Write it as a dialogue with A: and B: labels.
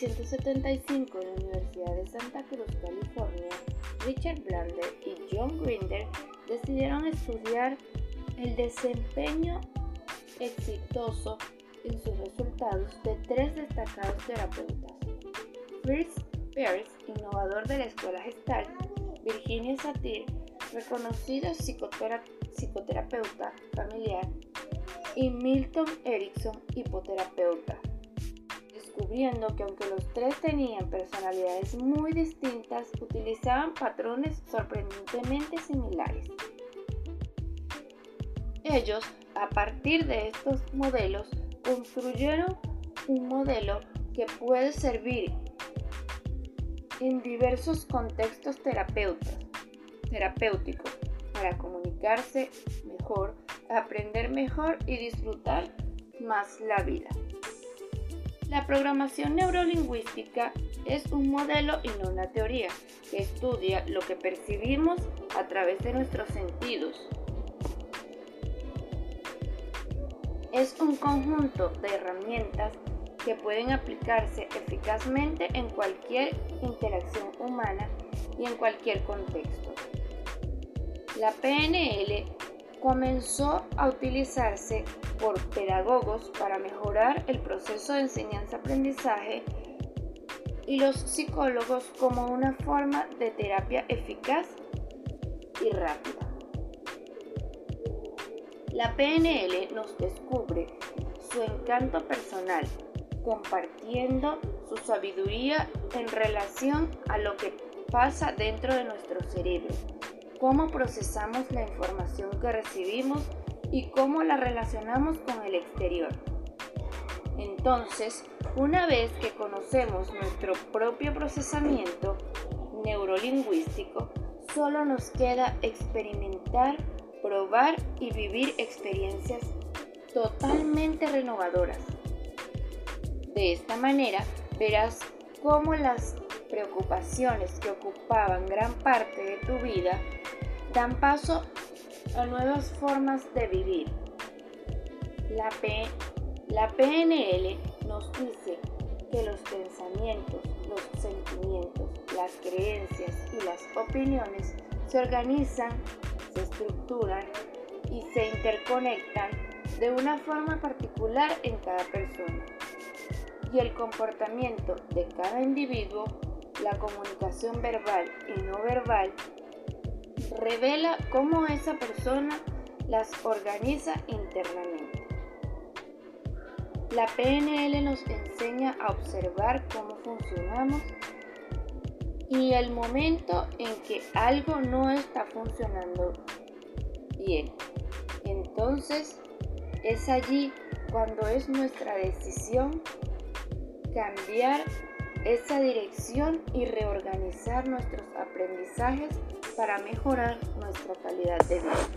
A: 1975 en la Universidad de Santa Cruz, California, Richard Blander y John Grinder decidieron estudiar el desempeño exitoso en sus resultados de tres destacados terapeutas. Fritz Perls, innovador de la escuela Gestalt, Virginia Satir, reconocida psicoterapeuta familiar, y Milton Erickson, hipoterapeuta, descubriendo que aunque los tres tenían personalidades muy distintas, utilizaban patrones sorprendentemente similares. Ellos, a partir de estos modelos, construyeron un modelo que puede servir en diversos contextos terapéuticos para comunicarse mejor, aprender mejor y disfrutar más la vida. La programación neurolingüística es un modelo y no una teoría que estudia lo que percibimos a través de nuestros sentidos. Es un conjunto de herramientas que pueden aplicarse eficazmente en cualquier interacción humana y en cualquier contexto. La PNL comenzó a utilizarse por pedagogos para mejorar el proceso de enseñanza-aprendizaje y los psicólogos como una forma de terapia eficaz y rápida. La PNL nos descubre su encanto personal compartiendo su sabiduría en relación a lo que pasa dentro de nuestro cerebro, cómo procesamos la información que recibimos y cómo la relacionamos con el exterior. Entonces, una vez que conocemos nuestro propio procesamiento neurolingüístico, solo nos queda experimentar, probar y vivir experiencias totalmente renovadoras de esta manera verás cómo las preocupaciones que ocupaban gran parte de tu vida dan paso a nuevas formas de vivir. La, la PNL nos dice que los pensamientos, los sentimientos, las creencias y las opiniones se organizan, se estructuran y se interconectan de una forma particular en cada persona y el comportamiento de cada individuo, la comunicación verbal y no verbal, revela cómo esa persona las organiza internamente. La PNL nos enseña a observar cómo funcionamos y el momento en que algo no está funcionando bien. Entonces es allí cuando es nuestra decisión cambiar esa dirección y reorganizar nuestros aprendizajes para mejorar nuestra calidad de vida.